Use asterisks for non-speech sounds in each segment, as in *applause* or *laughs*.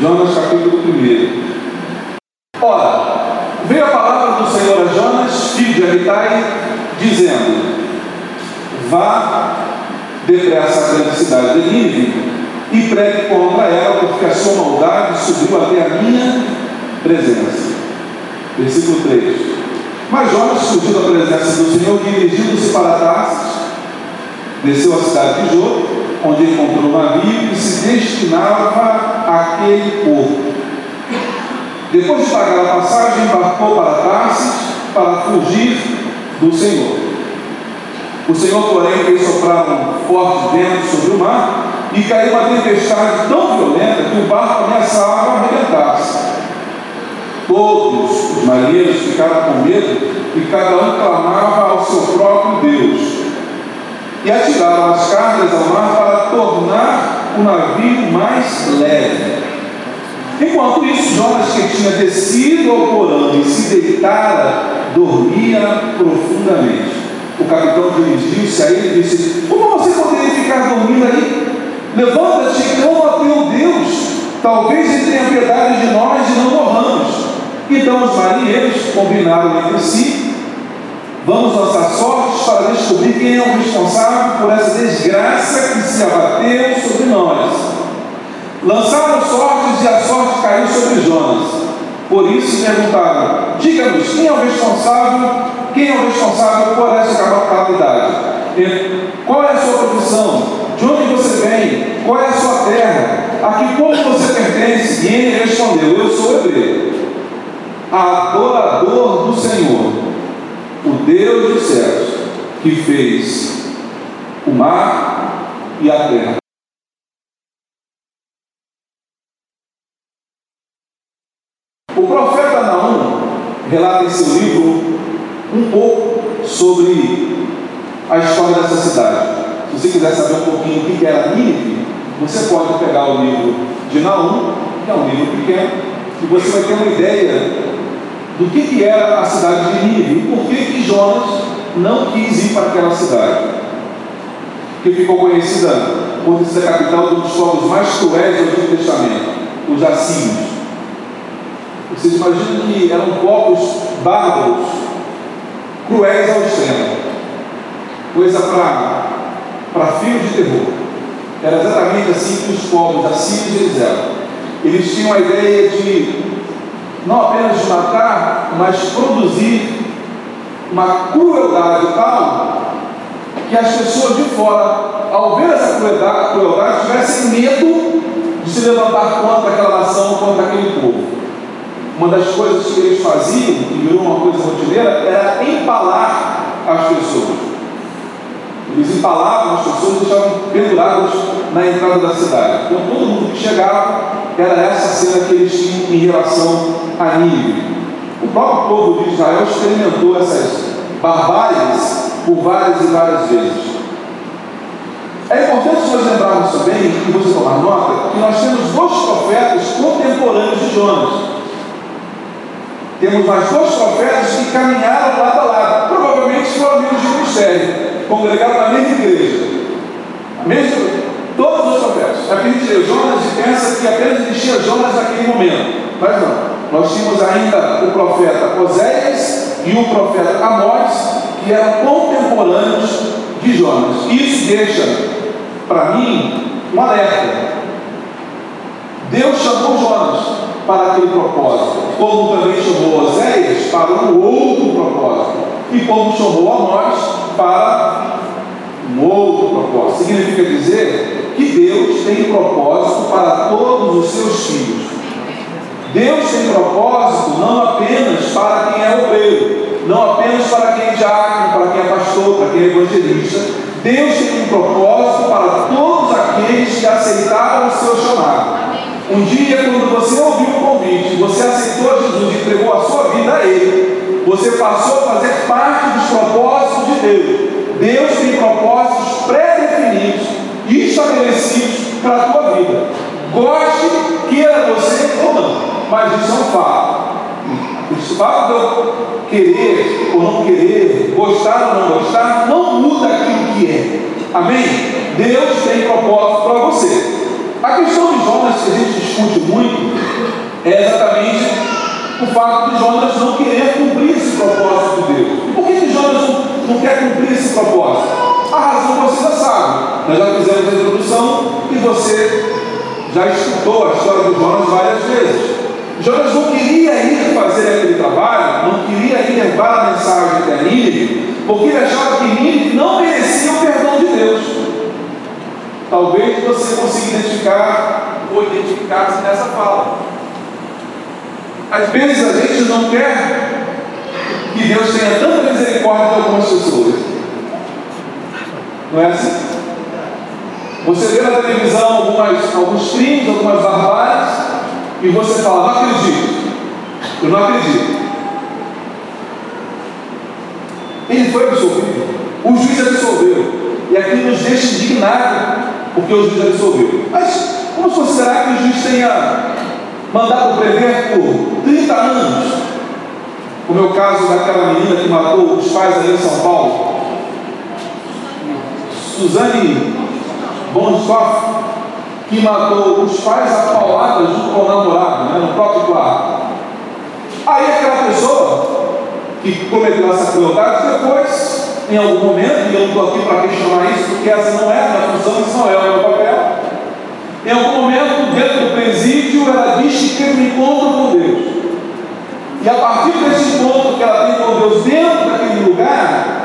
Jonas capítulo 1. Ora, veio a palavra do Senhor a Jonas, filho de Amitai, dizendo: Vá depressa à grande cidade de Nínive e pregue contra ela, porque a sua maldade subiu até a minha presença. Versículo 3. Mas Jonas fugiu da presença do Senhor, dirigindo-se para Tarsis, desceu à cidade de Jô, onde encontrou um navio que se destinava àquele porto. Depois de pagar a passagem, embarcou para Tarsis para fugir do Senhor. O Senhor, porém, fez soprar um forte vento sobre o mar e caiu uma tempestade tão violenta que o barco ameaçava arrebentar-se. Todos os marinheiros ficaram com medo e cada um clamava ao seu próprio Deus. E atiraram as cargas ao mar para tornar o navio mais leve. Enquanto isso, Jonas, que tinha descido ao porão e se deitara, dormia profundamente. O capitão dirigiu-se a ele e disse: Como você poderia ficar dormindo aí? Levanta-te e clama a teu Deus. Talvez ele tenha piedade de nós e não morramos. Então os marinheiros combinaram entre si: Vamos lançar sortes para descobrir quem é o responsável por essa desgraça que se abateu sobre nós. Lançaram sortes e a sorte caiu sobre Jonas. Por isso perguntaram: Diga-nos quem é o responsável, quem é o responsável por essa calamidade? Qual é a sua profissão? De onde você vem? Qual é a sua terra? A que povo você pertence? E ele respondeu: Eu sou hebreu, adorador do Senhor, o Deus dos céus, que fez o mar e a terra. O profeta Naum relata em seu livro um pouco sobre a história dessa cidade. Se você quiser saber um pouquinho o que era Nínive, você pode pegar o livro de Naum, que é um livro pequeno, e você vai ter uma ideia do que, era a cidade de Nínive e por que Jonas não quis ir para aquela cidade, que ficou conhecida por ser a capital de um dos povos mais cruéis do Antigo Testamento, os assírios. Vocês imaginam que eram povos bárbaros, cruéis ao extremo, coisa para filhos de terror. Era exatamente assim que os povos assírios eles eram. Eles tinham a ideia de não apenas matar, mas produzir uma crueldade tal que as pessoas de fora, ao ver essa crueldade, crueldade tivessem medo de se levantar contra aquela nação, contra aquele povo. Uma das coisas que eles faziam, que virou uma coisa rotineira, era empalar as pessoas. Eles empalavam as pessoas e deixavam penduradas na entrada da cidade. Então todo mundo que chegava era essa cena que eles tinham em relação a Nínive. O próprio povo de Israel experimentou essas barbáries por várias e várias vezes. É importante nós lembrarmos também, e você tomar nota, que nós temos dois profetas contemporâneos de Jonas. Temos mais dois profetas que caminharam lado a lado, provavelmente foram amigos de ministério congregaram na mesma igreja. A mesma, todos os profetas. Aqui a gente lê Jonas e pensa que apenas existia Jonas naquele momento. Mas não. Nós tínhamos ainda o profeta Oséias e o profeta Amós, que eram contemporâneos de Jonas. Isso deixa para mim um alerta. Deus chamou Jonas para aquele propósito, como também chamou Oséias para um outro propósito, e como chamou Amós para um outro propósito. Significa dizer que Deus tem propósito para todos os seus filhos. Deus tem propósito não apenas para quem é obreiro, não apenas para quem é diácono, para quem é pastor, para quem é evangelista. Deus tem um propósito para todos aqueles que aceitaram o seu chamado. Um dia, quando você ouviu o convite, você aceitou Jesus e entregou a sua vida a Ele, você passou a fazer parte dos propósitos de Deus. Deus tem propósitos pré-definidos e estabelecidos para a tua vida. Goste, queira você ou não, mas isso é um fato. O fato de eu querer ou não querer, gostar ou não gostar, não muda aquilo que é. Amém? Deus tem propósito para você. A questão de Jonas que a gente discute muito é exatamente o fato de Jonas não querer cumprir esse propósito de Deus. Por que, que Jonas não, quer cumprir esse propósito? A razão você já sabe. Nós já fizemos a introdução e você já escutou a história de Jonas várias vezes. Jonas não queria ir fazer aquele trabalho, não queria ir levar a mensagem até Nínive, porque ele achava que Nínive não merecia o perdão de Deus. Talvez você consiga identificar ou identificar-se nessa fala. Às vezes a gente não quer que Deus tenha tanta misericórdia de algumas pessoas. Não é assim? Você vê na televisão algumas, alguns crimes, algumas barbáries, e você fala, não acredito. Eu não acredito. Ele foi absolvido. O juiz absolveu. E aquilo nos deixa indignados, porque o juiz absolveu. Mas como será que o juiz tenha mandado prender por 30 anos? Como é o caso daquela menina que matou os pais ali em São Paulo. Suzane Bonstoff, que matou os pais a paulada junto com o namorado, né, no próprio quarto. Aí aquela pessoa que cometeu essa crueldade, depois, em algum momento, e eu não estou aqui para questionar isso, porque essa não é a minha função, isso não é o meu papel. Em algum momento, dentro do presídio, ela diz que teve um encontro com Deus. E a partir desse encontro que ela tem com Deus dentro daquele lugar,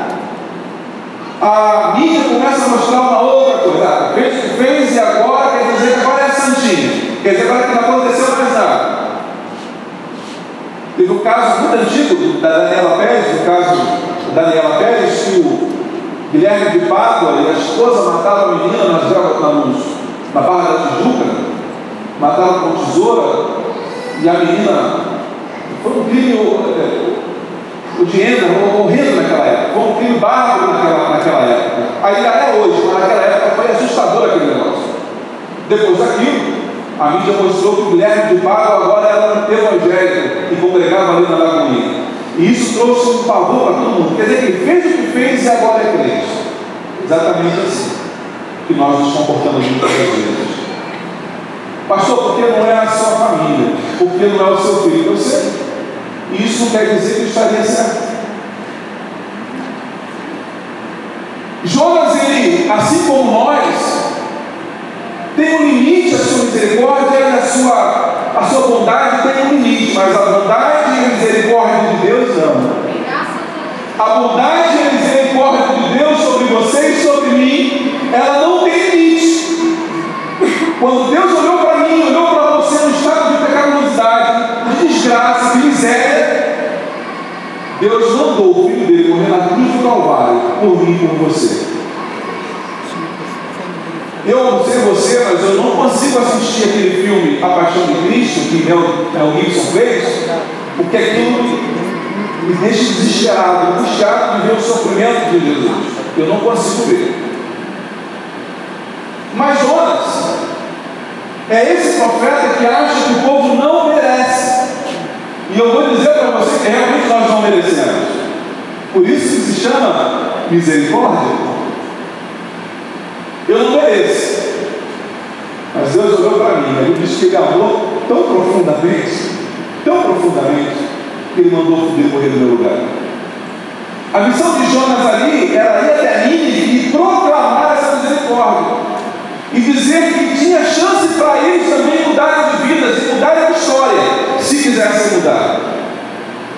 a mídia começa a mostrar uma outra coisa. Fez o que fez e agora quer dizer que agora é santinho. Quer dizer agora que não aconteceu mais nada. Teve um caso muito antigo da Daniela Pérez, o caso da Daniela Pérez, que o Guilherme de Pádua e a esposa mataram a menina na, Barra da Tijuca, mataram com tesoura, e a menina foi um crime é, o dinheiro horrendo naquela época, foi um crime bárbaro naquela, naquela época. Ainda é hoje, mas naquela época foi assustador aquele negócio. Depois daquilo, a mídia mostrou que o Guilherme de Pago agora era um evangélico e congregava ali na Lagoinha. E isso trouxe um pavor para todo mundo. Quer dizer, ele fez o que fez e agora é crente. Exatamente assim que nós nos comportamos muitas vezes. Pastor, porque não é a sua família? Porque não é o seu filho? Eu sei. Isso não quer dizer que estaria certo. Jonas, ele, assim como nós, tem um limite a sua misericórdia e a sua, a sua bondade tem um limite, mas a bondade e a misericórdia de Deus não. A bondade e a misericórdia de Deus sobre você e sobre mim, ela não tem limite. Quando Deus olhou para mim, olhou para você no estado de pecaminosidade, de desgraça, de miséria, Deus mandou o filho dele morrer na cruz do Calvário por mim e por você. Eu não sei você, mas eu não consigo assistir aquele filme A Paixão de Cristo, que Mel, Mel Gibson fez, porque aquilo me deixa desesperado, angustiado de ver o sofrimento de Jesus. Eu não consigo ver. Mas Jonas é esse profeta que acha que o povo não merece. E eu vou dizer para você que realmente nós não merecemos. Por isso que se chama misericórdia. Eu não mereço. Mas Deus olhou para mim, ele disse que ele amou tão profundamente, tão profundamente, que ele mandou filho morrer no meu lugar. A missão de Jonas ali era ir até Nínive e proclamar essa misericórdia. E dizer que tinha chance para eles também mudarem de vidas e mudarem de história, se quisessem mudar.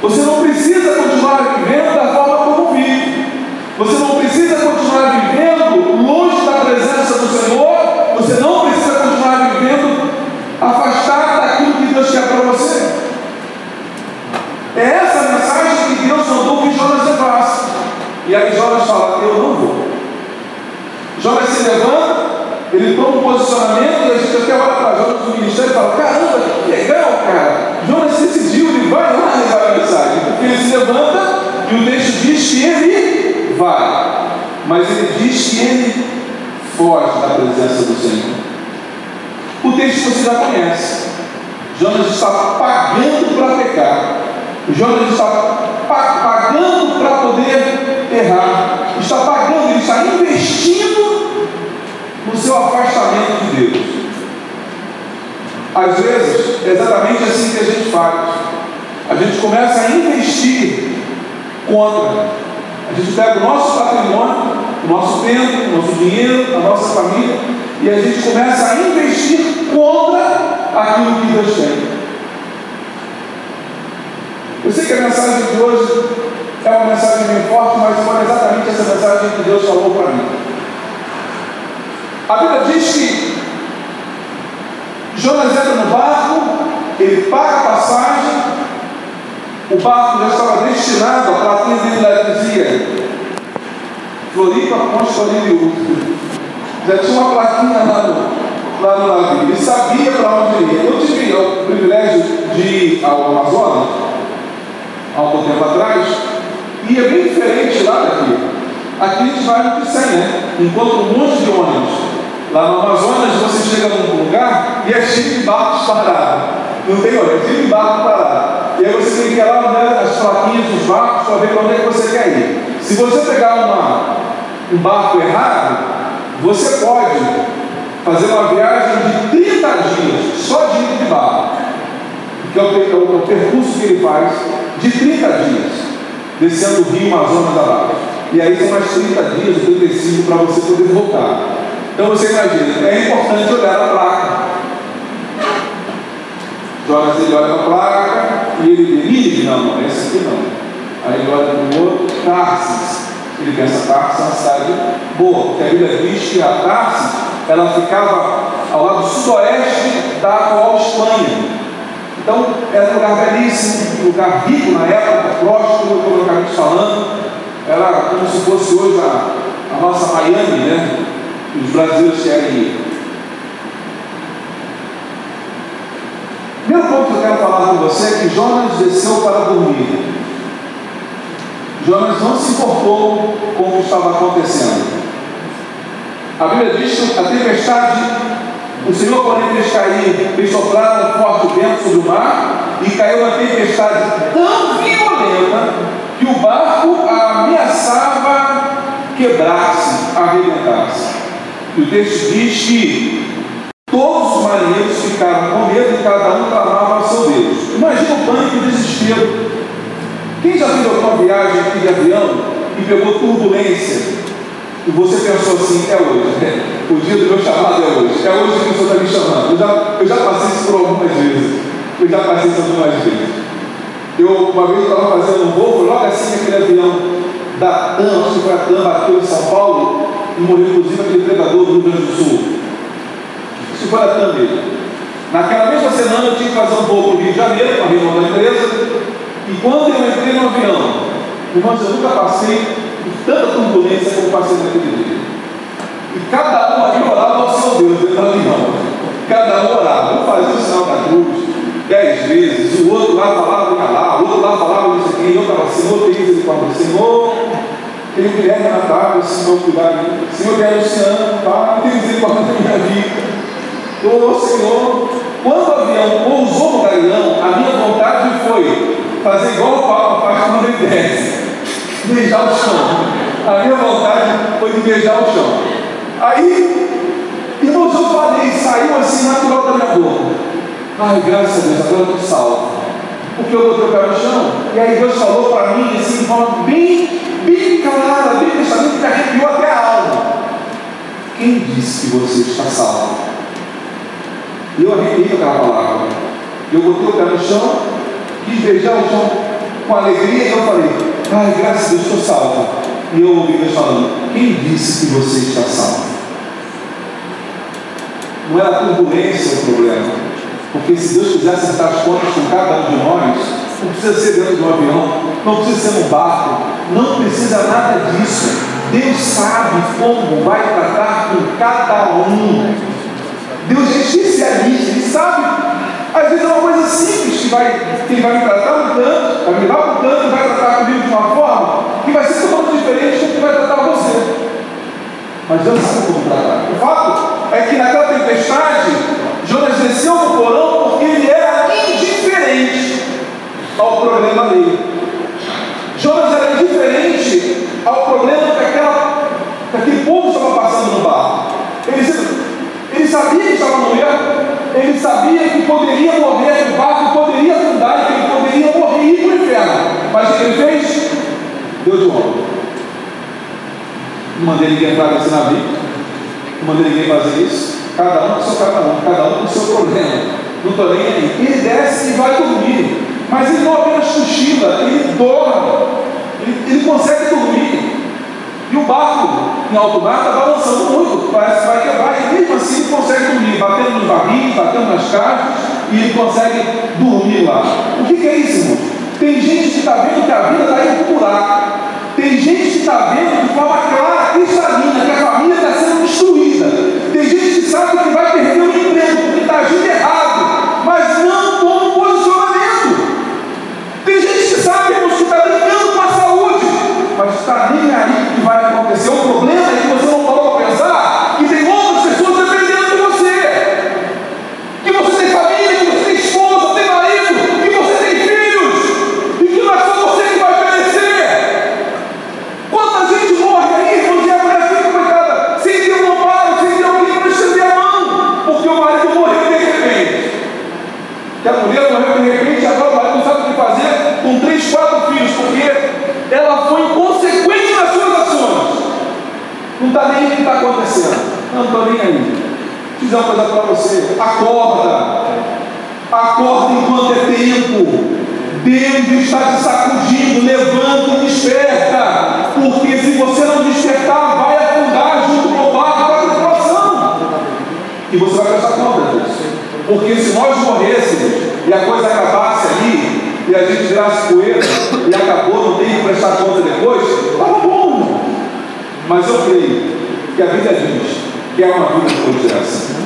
Você não precisa continuar vivendo da forma como vive. Você não precisa continuar vivendo longe da presença do Senhor. Você não precisa continuar vivendo afastado daquilo que Deus quer para você. É essa a mensagem que Deus mandou que Jonas levasse. E aí Jonas fala: Eu não vou. Jonas se levanta, ele toma um posicionamento e a gente até olha para Jonas no ministério e fala: Caramba, que legal, cara. Jonas decidiu, ele vai lá levar a mensagem. Porque ele se levanta e o texto diz que ele vai. Mas ele diz que ele foge da presença do Senhor. O texto você já conhece. Jonas está pagando para pecar. Jonas está pagando para poder errar. Está pagando, ele está investindo no seu afastamento de Deus. Às vezes, é exatamente assim que a gente faz. A gente começa a investir contra. A gente pega o nosso patrimônio, o nosso tempo, o nosso dinheiro, a nossa família, e a gente começa a investir contra aquilo que Deus tem. Eu sei que a mensagem de hoje é uma mensagem meio forte, mas foi exatamente essa mensagem que Deus falou para mim. A Bíblia diz que Jonas entra no barco, ele paga a passagem, o barco já estava destinado, a plaquinha dele lá dizia Floripa, Floripa. Já tinha uma plaquinha lá no, lá no navio, ele sabia para onde ia. Eu tive o privilégio de ir ao Amazonas, há um tempo atrás, e é bem diferente lá daqui. Aqui a gente vai no que né? Encontra um monte de ônibus. Lá no Amazonas você chega num lugar e é cheio de barcos parados. Não tem olha, é cheio de barcos parados. E aí você tem que ir lá né, as plaquinhas dos barcos para ver para onde é que você quer ir. Se você pegar uma, um barco errado, você pode fazer uma viagem de 30 dias só de ir de barco. Que é o, é é o percurso que ele faz de 30 dias, descendo o rio Amazonas abaixo. E aí são mais 30 dias, 35 para você poder voltar. Então você imagina, é importante olhar a placa. Jonas ele olha a placa e ele vê, não, não, esse aqui não. Aí ele olha para o outro, Tarsis. Ele pensa, Tarsis é uma cidade boa, porque a Bíblia diz que a Tarsis ela ficava ao lado sudoeste da atual Espanha. Então, era um lugar belíssimo, um lugar rico na época, próspero, economicamente falando. Era como se fosse hoje a, a nossa Miami, né? Os brasileiros querem ir. Primeiro ponto que eu quero falar com você é que Jonas desceu para dormir. Jonas não se importou com o que estava acontecendo. A Bíblia diz que a tempestade, o Senhor, porém, fez cair, fez soprar um forte vento sobre o mar e caiu uma tempestade tão violenta que o barco ameaçava quebrar-se, arrebentar-se. O texto diz que todos os marinheiros ficaram com medo e cada um clamava ao seu Deus. Imagina o pânico e o desespero. Quem já fez alguma viagem aqui de avião e pegou turbulência e você pensou assim, é hoje, né? o dia do meu chamado é hoje, é hoje que o Senhor está me chamando. Eu já, eu já passei isso por algumas vezes, eu já passei isso algumas vezes. Eu, uma vez, estava fazendo um voo, logo assim aquele avião da TAM, acho que foi a TAM, bateu em São Paulo, morreu inclusive aquele pregador do Rio Grande do Sul. Isso foi a mesmo. Naquela mesma semana eu tinha que fazer um voo para o Rio de Janeiro, com a reunião da empresa, e quando eu entrei no avião, irmãos, eu nunca passei por tanta turbulência como passei naquele dia. E cada um ali orava ao seu Deus dentro do avião. Cada um orava. Um fazia o sinal da cruz dez vezes, o outro lá falava ia lá, o outro lá falava não sei quem, eu estava Senhor, tem misericórdia, Senhor, tem Guilherme Natália, Senhor, cuidar de mim, Senhor, tem Luciano, Pai, tem misericórdia da minha vida. Ô oh, Senhor, quando o avião pousou no galeão, a minha vontade foi fazer igual o Papa faz quando ele desce, beijar o chão. A minha vontade foi de beijar o chão. Aí, irmãos, eu falei, saiu assim natural da minha boca. Ai, graças a Deus, agora eu estou salvo. Porque eu botei o pé no chão. E aí Deus falou para mim, assim, de forma bem, bem clara, bem testamento, que arrepiou até a alma. Quem disse que você está salvo? E eu arrepiei aquela palavra. Eu botei o pé no chão, quis beijar o chão com alegria, e eu falei, ai, graças a Deus, estou salvo. E eu ouvi Deus falando, quem disse que você está salvo? Não é a turbulência o problema. Porque se Deus quiser acertar as contas com cada um de nós, não precisa ser dentro de um avião, não precisa ser num barco, não precisa nada disso. Deus sabe como vai tratar com cada um. Deus é especialista, Ele sabe. Às vezes é uma coisa simples que vai, que vai me tratar um tanto, vai me levar para um tanto, vai tratar comigo de uma forma que vai ser totalmente diferente do que vai tratar você. Mas Deus sabe como tratar. O fato é que naquela tempestade, permaneceu no porão porque ele era indiferente ao problema dele. Jonas era indiferente ao problema que, aquela, que aquele povo estava passando no barco. Ele, ele sabia que estava no erro, ele sabia que poderia morrer no barco, poderia afundar, que ele poderia morrer e ir para o inferno. Mas o que ele fez? Deu de ombro. Não mandei ninguém entrar nesse navio, não mandei ninguém fazer isso. Cada um com seu cada um, cada um com seu problema. Não estou nem aí. Ele desce e vai dormir. Mas ele não apenas cochila, ele dorme. Ele, ele consegue dormir. E o barco em alto mar está balançando muito, parece que vai quebrar, e mesmo assim ele consegue dormir, batendo nos barris, batendo nas caixas, e ele consegue dormir lá. O que, que é isso, irmão? Tem gente que está vendo que a vida está indo. Tem gente que está vendo de forma clara, cristalina, que a família está sendo destruída. Ali, a gente virasse poeira e acabou, não tem que prestar conta depois, estava bom. Mas eu creio que a vida diz que é uma vida depois dessa.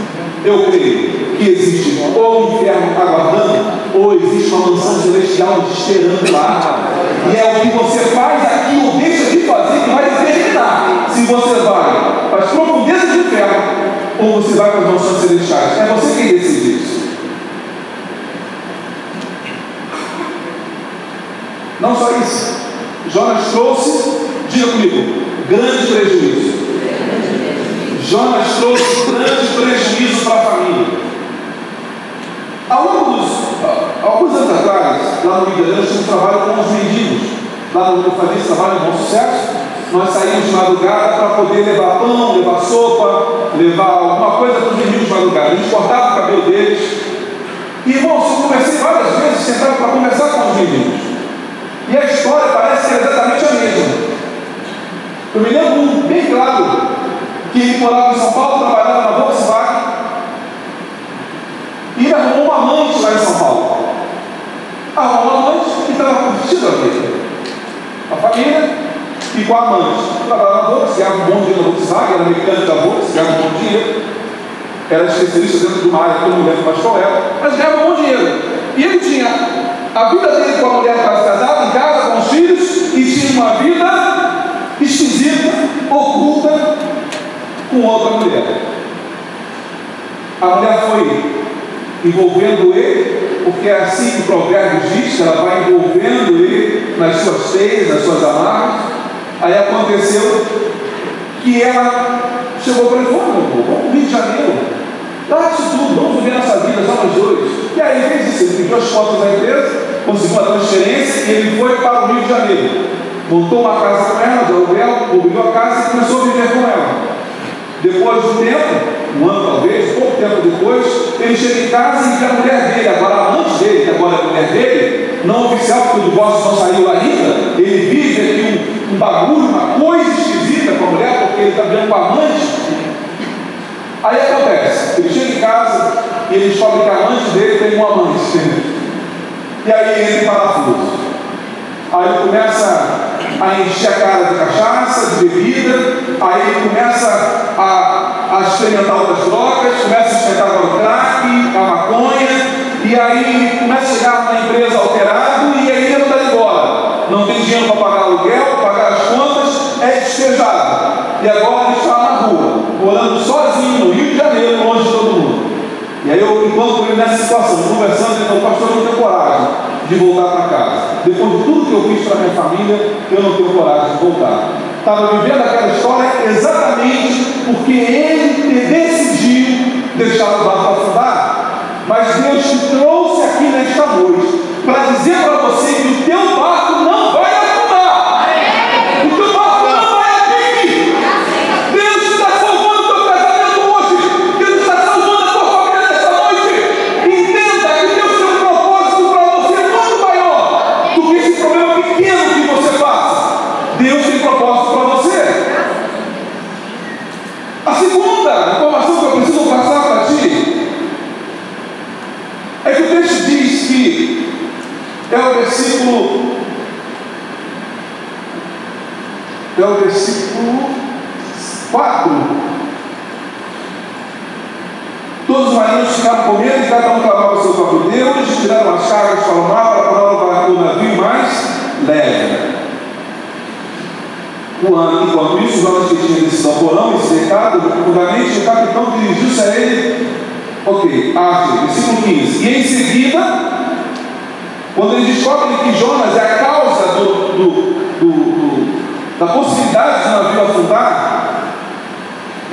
Eu creio que existe ou um inferno aguardando, ou existe uma mansão celestial esperando lá. E é o que você faz aqui ou deixa de fazer que vai determinar se você vai para as profundezas do inferno ou você vai para as mansões celestiais. É você quem decide isso. Não só isso. Jonas trouxe, diga comigo, grande prejuízo. Jonas trouxe grande prejuízo para a família. Alguns, alguns anos atrás, lá no nós tínhamos trabalho com os mendigos. Lá no eu esse trabalho bom sucesso. Nós saímos de madrugada para poder levar pão, levar sopa, levar alguma coisa para os mendigos de madrugada. A gente cortava o cabelo deles. E, irmãos, eu conversei várias vezes, sentado para conversar com os mendigos. E a história parece ser exatamente a mesma. Eu me lembro um bem claro que morava em São Paulo, trabalhava na Volkswagen. E ele arrumou uma amante lá em São Paulo. Arrumou uma amante e estava curtindo a vida. A família e com a amante. Trabalhava na Volkswagen, ganhava um bom dinheiro na Volkswagen, era mecânico da Volkswagen, ganhava um bom dinheiro. Era especialista dentro de uma área que eu não mais qual era, mas ganhava um bom dinheiro. E ele tinha a vida dele com a mulher quase casada, em casa, com os filhos, e tinha uma vida esquisita, oculta, com outra mulher. A mulher foi envolvendo ele, porque é assim que o provérbio diz, que ela vai envolvendo ele nas suas teias, nas suas amarras. Aí aconteceu que ela chegou para ele e falou, vamos Rio de Janeiro. Larga isso tudo, vamos viver nossa vida, só nós dois. E aí fez isso, ele pediu as fotos da empresa, conseguiu uma transferência e ele foi para o Rio de Janeiro. Montou uma casa com ela, de aluguel, mobiliou a casa e começou a viver com ela. Depois de um tempo, um ano talvez, pouco tempo depois, ele chega em casa e vê a mulher dele, agora amante dele, que agora é a mulher dele, não oficial, porque o divórcio não saiu ainda, ele vive aqui um, um bagulho, uma coisa esquisita com a mulher, porque ele está vendo com a amante. Aí acontece, ele chega em casa e ele descobre que a amante dele tem um amante. E aí ele entra em parafuso. Aí ele começa a encher a cara de cachaça, de bebida, aí ele começa a, a experimentar outras drogas, começa a experimentar o crack, a maconha, e aí começa a chegar na empresa alterado e aí ele está embora. Não tem dinheiro para pagar aluguel, pagar as contas, é despejado. E agora ele está na rua, morando sozinho no Rio de Janeiro, longe de todo mundo. E aí eu encontro ele nessa situação, conversando, ele falou, pastor, eu não tenho coragem de voltar para casa. Depois de tudo que eu fiz para minha família, eu não tenho coragem de voltar. Estava vivendo aquela história exatamente porque ele decidiu deixar o barco afundar. Mas Deus te trouxe aqui nesta noite para dizer para você que o teu barco não vai afundar. O teu barco não vai abrir. que é o versículo. É o versículo 4. Todos os marinhos ficaram com medo e cada um clamava o seu próprio Deus, tiraram as cargas para o mar para provar o navio mais leve. Enquanto isso, Jonas que tinha descido ao porão e se deitado profundamente, o capitão dirigiu-se a ele. Ok, arte, versículo 15. E em seguida, quando eles descobrem que Jonas é a causa do, do, do, do da possibilidade de um navio afundar,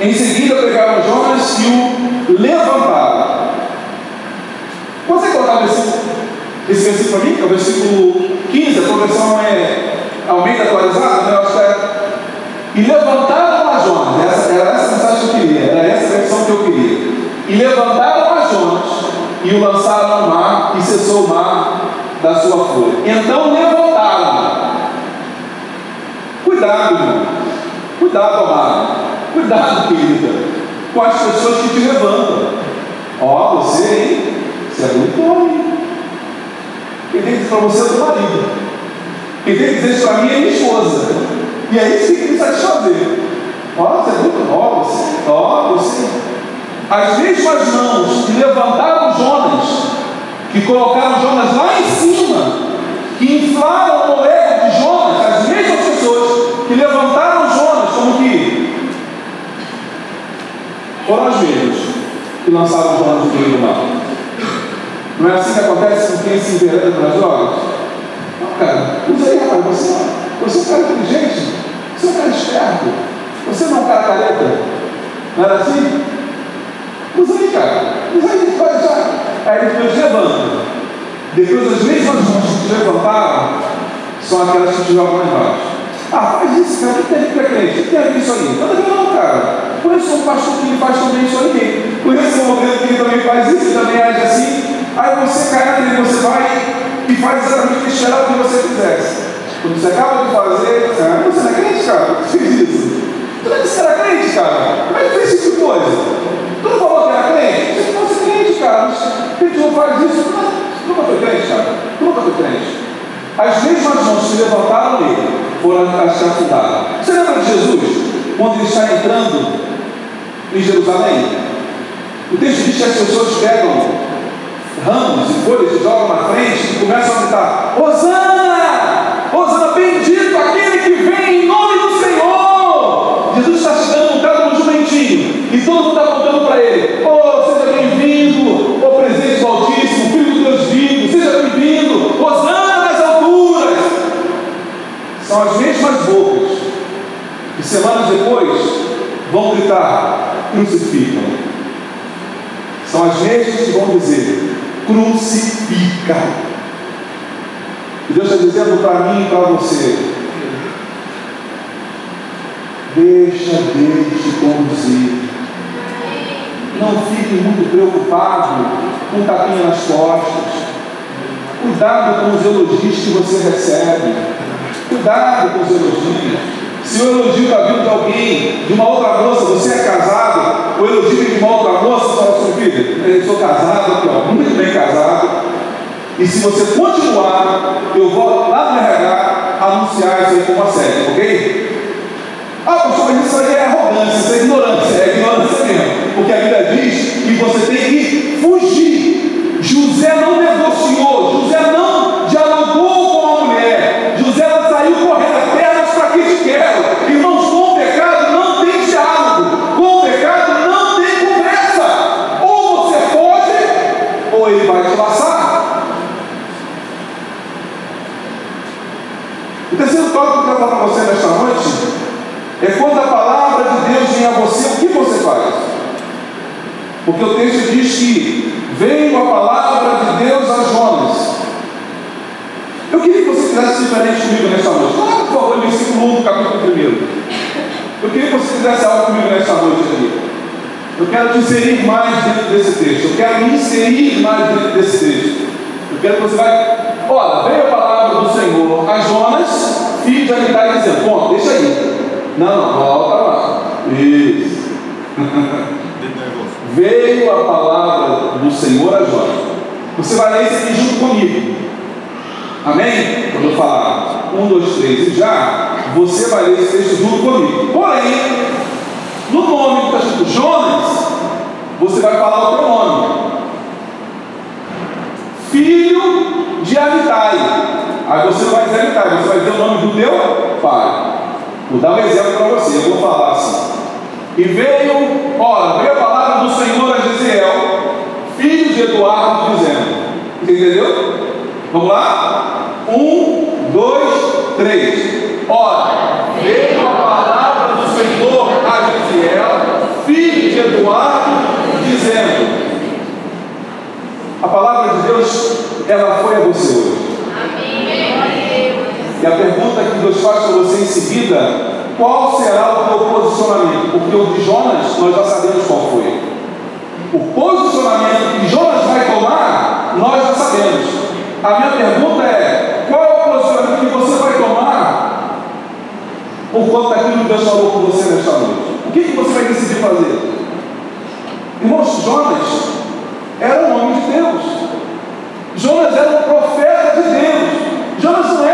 em seguida pegaram Jonas e o levantaram. Consegue colocar esse, esse versículo para mim? É o versículo 15, a conversão é Almeida atualizada, né? Acho que é. E levantaram a Jonas, essa, era essa mensagem que eu queria, era essa versão que eu queria. E levantaram a Jonas e o lançaram no mar e cessou o mar da sua fúria. Então levantaram. Cuidado, irmão. Cuidado, amado. Cuidado, querida. Com as pessoas que te levantam. Ó, oh, você, hein? Você é muito homem. Quem tem que dizer para você é o teu marido. Quem tem que dizer isso para mim é minha esposa. E aí você tem que me satisfazer. Ó, você é muito ó, você, ó, você. As mesmas mãos que levantaram Jonas que colocaram Jonas lá em cima, que inflaram o ego de Jonas, as mesmas pessoas que levantaram Jonas como que foram as mesmas que lançaram Jonas no meio do mar. Não é assim que acontece com quem se envereda pelas drogas? Não, cara, usa aí, rapaz, você, você é um cara inteligente, você é um cara esperto, você não é um cara careta. Não era assim? Usa aí, cara, usa aí, vai já. Aí depois levanta. Depois as mesmas mãos que te levantaram são aquelas que te jogam lá embaixo. Ah, faz isso, cara, o que tem a crente? O que tem a ver isso aí? Nada a ver não, cara. Conheço um pastor que faz também isso aí. Conheço um modelo que também faz isso e também age assim. Aí você cai na e você vai e faz exatamente o que você fizesse. Quando você acaba de fazer, você, ah, você não é crente, cara? Que fez isso? Tu não disse que era crente, cara? É que fez esse tipo de coisa? Tu não falou que era crente? Você não fosse crente, cara. A gente não faz isso. Tu nunca foi crente, cara. Tu nunca foi crente. As mesmas mãos que levantaram nele foram afundaram. Você lembra de Jesus? Quando ele está entrando em Jerusalém? O texto diz que as pessoas pegam ramos e folhas jogam na frente e começam a gritar: Hosana! Hosana, bendito aquele que vem em nome do Senhor! Jesus está chegando no carro do jumentinho e todo mundo está contando para ele: Oh, seja bem-vindo, oh, presente do Altíssimo, Filho do Deus vivo, seja bem-vindo, Hosana nas alturas. São as mesmas bocas que semanas depois vão gritar: crucificam. São as mesmas que vão dizer: crucifica. E Deus está dizendo para mim e para você: deixa Deus te conduzir. Não fique muito preocupado com tapinha nas costas. Cuidado com os elogios que você recebe. Cuidado com os elogios. Se o elogio está vindo de alguém, de uma outra moça, você é casado, o elogio de uma outra moça, eu sou casado, aqui, ó, muito bem casado. E se você continuar, eu vou lá no RH anunciar isso aí como assédio, ok? Ah, pastor, mas isso aí é arrogância, isso é ignorância, é ignorância mesmo. Porque a Bíblia diz que você tem que fugir. José não negociou, José não dialogou com a mulher. José saiu correndo, pernas para que te quero. Irmãos, com o pecado não tem diálogo, com o pecado não tem conversa. Ou você foge, ou ele vai te laçar. O terceiro tópico que eu quero falar para você nesta noite é quando a palavra de Deus vem a você, o que você faz? Porque o texto diz que veio a palavra de Deus a Jonas. Eu queria que você fizesse diferente comigo nessa noite. Coloca, por favor, o versículo 1 do capítulo 1. Eu queria que você fizesse algo comigo nessa noite aqui. Eu quero te inserir mais dentro desse texto. Eu quero me inserir mais dentro desse texto. Eu quero que você vai. Olha, veio a palavra do Senhor a Jonas, filho de Amitai, dizendo: Bom, deixa aí. Não, volta lá. Isso. Veio a palavra do Senhor a Jonas. Você vai ler isso aqui junto comigo. Amém? Quando eu falar um, dois, três e já, você vai ler esse texto junto comigo. Porém, no nome que está escrito Jonas, você vai falar o teu nome. Filho de Amitai. Aí você não vai dizer Amitai, você vai dizer o nome do teu pai. Vou dar um exemplo para você, eu vou falar assim. E veio, ora, veio a palavra do Senhor a Gesiel, filho de Eduardo, dizendo. Entendeu? Vamos lá? Um, dois, três. Ora, veio a palavra do Senhor a Gesiel, filho de Eduardo, dizendo. A palavra de Deus, ela foi a você hoje. E a pergunta que Deus faz para você em seguida qual será o teu posicionamento? Porque o de Jonas nós já sabemos qual foi. O posicionamento que Jonas vai tomar, nós já sabemos. A minha pergunta é: qual é o posicionamento que você vai tomar por conta daquilo que Deus falou com você nesta noite? O que, que você vai decidir fazer? Irmãos, Jonas era um homem Deus. Jonas era um profeta de Deus. Jonas não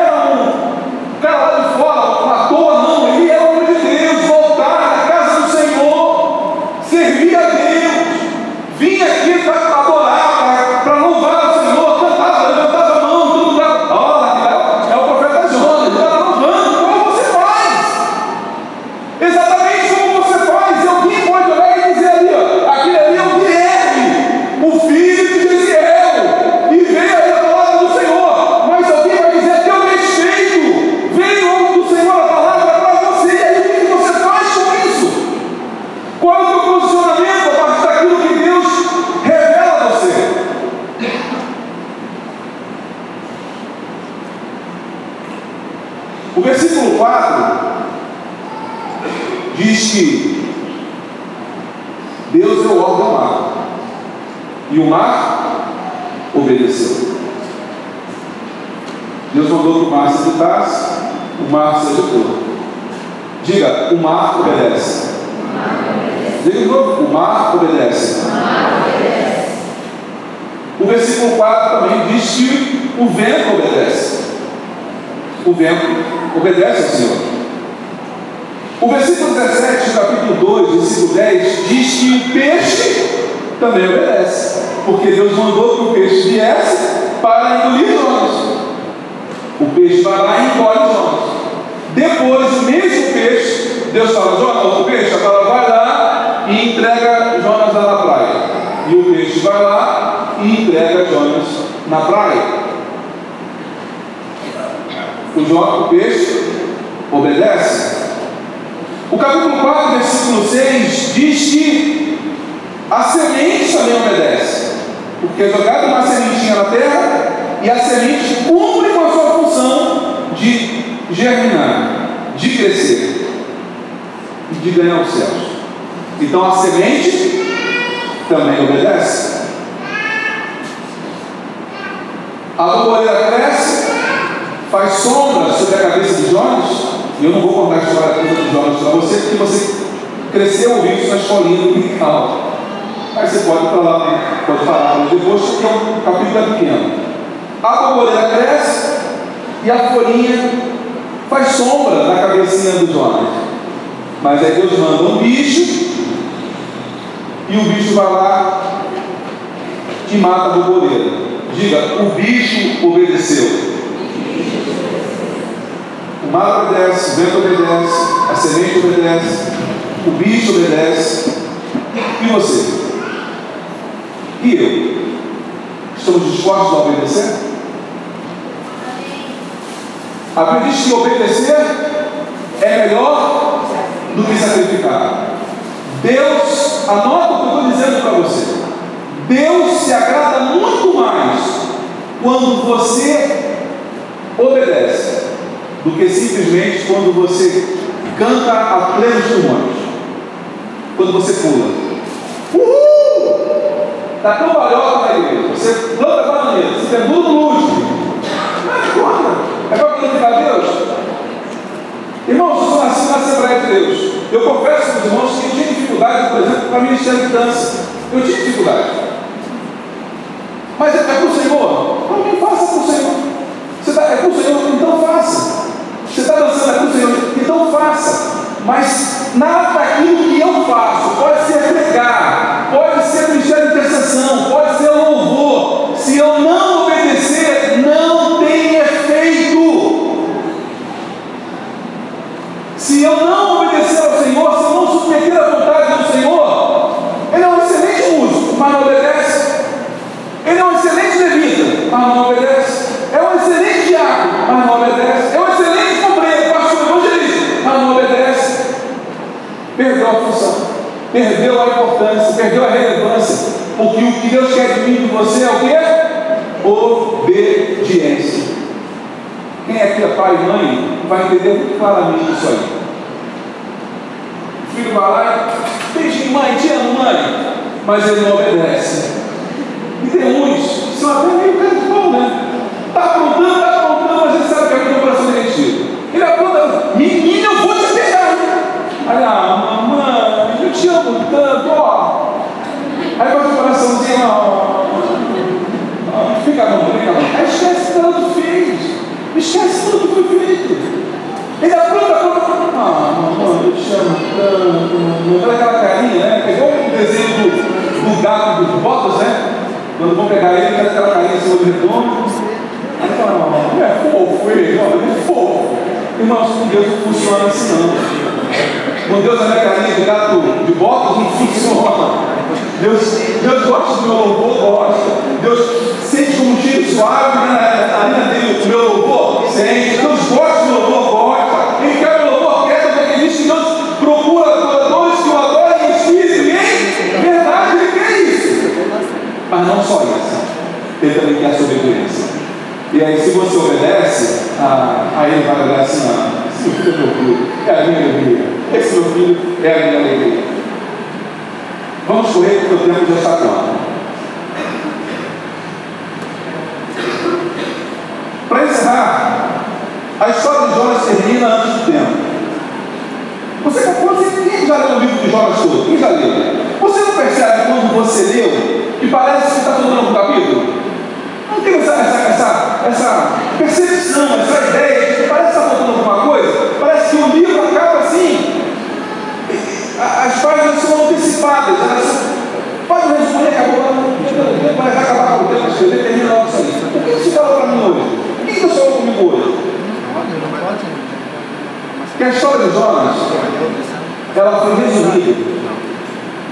versículo 4 também diz que o vento obedece. O vento obedece ao Senhor. O versículo 17 do capítulo 2, versículo 10, diz que o peixe também obedece. Porque Deus mandou que o peixe viesse para engolir Jonas. O peixe vai lá e engole Jonas. Depois, o mesmo peixe, Deus fala, Jonas, o peixe, agora vai lá e entrega Jonas lá na praia. E o peixe vai entrega Jonas na praia. O, Jonas, o peixe obedece. O capítulo 4, versículo 6 diz que a semente também obedece. Porque é jogada uma sementinha na terra e a semente cumpre com a sua função de germinar, de crescer e de ganhar os céus. Então a semente também obedece. A borboleta cresce, faz sombra sobre a cabeça de Jonas. E eu não vou contar a história toda de Jonas para você, porque você cresceu ouvindo isso na escolinha dominical. Aí você pode lá, né? pode para depois, porque o capítulo é pequeno. A borboleta cresce e a folhinha faz sombra na cabecinha do Jonas. Mas aí Deus manda um bicho e o bicho vai lá e mata a borboleta. Diga, o bicho obedeceu. O mar obedece, o vento obedece, a semente obedece, o bicho obedece. E você? E eu? Estamos dispostos a obedecer? A que obedecer é melhor do que sacrificar. Deus, anota o que eu estou dizendo para você. Deus se agrada muito mais quando você obedece do que simplesmente quando você canta a plenos pulmões. Quando você pula. Uhul! Está tão balhoca na igreja. Você planta a bananeira, você tem tudo lúdico. Mas conta. É para glorificar Deus? Irmãos, eu sou nascido na Assembleia de Deus. Eu confesso para os irmãos que eu tinha dificuldade, por exemplo, para ministério de dança. Eu tinha dificuldade. Mas é, é importância, perdeu a relevância. Porque o que Deus quer de mim e de você é o quê? Obediência. Quem aqui é pai e mãe vai entender muito claramente isso aí. O filho vai lá e beijinho, mãe, te amo, mãe. Mas ele não obedece. E tem uns que são até meio cara de pau, né? Está aprontando, está aprontando, mas ele sabe que é o coração derretido. Ele apronta, menino, eu vou te pegar. Aí, ah, mamãe, eu te amo tanto, ó. Aí vai o coraçãozinho, ó. Fica mão, fica mão. Aí esquece que fez. Esquece tudo que foi feito. Ele apronta, Olha aquela carinha, né? Pegou o desenho do, do gato dos botas, né? Quando vão pegar ele, faz aquela carinha assim, olho redondo. Aí fala, não, é fofo ele, olha, é fofo. Irmãos, com Deus não funciona assim não. Com Deus a carinha de gato de botas não funciona. Deus, Deus gosta do meu louvor, gosta. Deus sente como um tiro suave na linha dele, o meu louvor, sente. Deus gosta do meu louvor, Mas não só isso, ele também quer a sua obediência. E aí, se você obedece, ah, aí ele vai olhar assim: ah, esse meu filho é meu filho, é a minha alegria. Esse meu filho é a minha alegria. Vamos correr porque o tempo já está acabando. Para encerrar, a história de Jonas termina antes do tempo. Você, você quem já leu o livro de Jonas todo? Quem já leu? Você não percebe quando você leu que parece que está faltando um capítulo? Não tem essa, essa, essa, essa percepção, essa ideia de que parece que está faltando alguma coisa? Parece que o livro acaba assim. As páginas são antecipadas, elas pode responder, acabou, vai acabar com o tempo escrever, termina logo isso aí. O que você falou para mim hoje? O que você falou comigo hoje? Que a história de Jonas, ela foi resumida.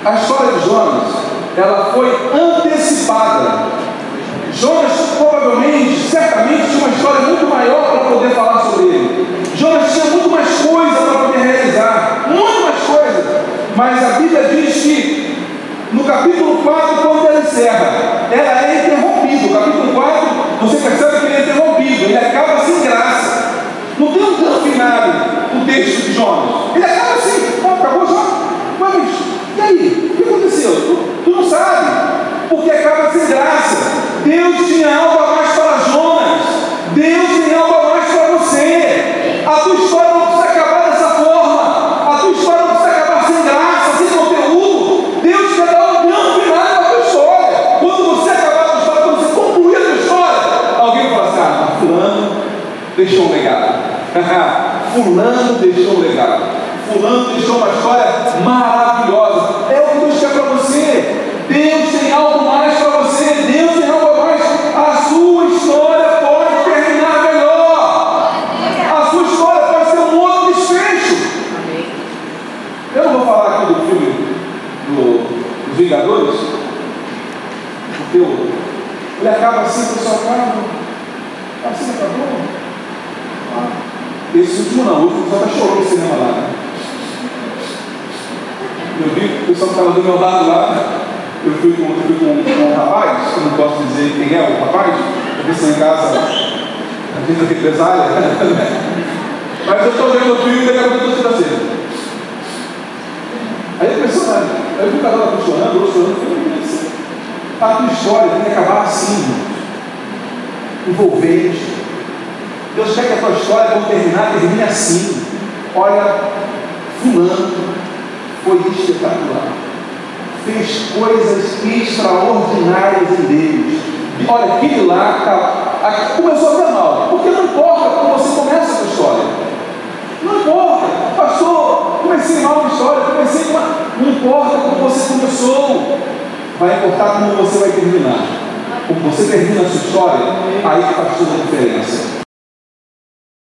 A história de Jonas, ela foi antecipada. Jonas provavelmente, certamente, tinha uma história muito maior para poder falar sobre ele. Jonas tinha muito mais coisa para poder realizar, muito mais coisa. Mas a Bíblia diz que no capítulo 4, quando ela encerra, ela é interrompida. O capítulo 4, você percebe que ele é interrompido, ele acaba sem graça. Não tem um grande final o texto de Jonas. Ele acaba assim, oh, acabou já. Mas, e aí? O que aconteceu? Tu, tu não sabe. Porque acaba sem graça. Deus tinha algo a mais para Jonas. Deus tem algo a mais para você. A tua história não precisa acabar dessa forma. A tua história não precisa acabar sem graça, sem conteúdo. Deus quer dar um grande final para a tua história. Quando você acabar a tua história, quando você concluir a tua história, alguém fala assim: ah, Fulano deixou um legado. *laughs* fulano deixou um legado. Fulano deixou uma história maravilhosa. Porque ele acaba assim, o pessoal acaba. Assim acabou. Ah, esse último não, o último só está chorando no cinema lá. Né? Eu vi o pessoal que estava do meu lado lá eu fui com, eu fui com, com um rapaz, que não posso dizer quem é o rapaz, porque senão em casa a gente é represália. Mas eu estou vendo o filme e daqui a pouco eu estou assim. Aí é impressionante. Aí eu o casal lá chorando, outro chorando, eu falei, assim, a tua história tem que acabar assim, envolvente. Deus quer que a tua história, quando terminar, termine assim. Olha, fulano foi espetacular fez coisas extraordinárias em Deus. Olha, aquele lá tá, começou até mal, porque não importa como você começa a sua história. Não importa, pastor, comecei mal na história, comecei uma. Não importa como você começou, vai importar como você vai terminar. Como você termina a sua história, aí faz toda a diferença.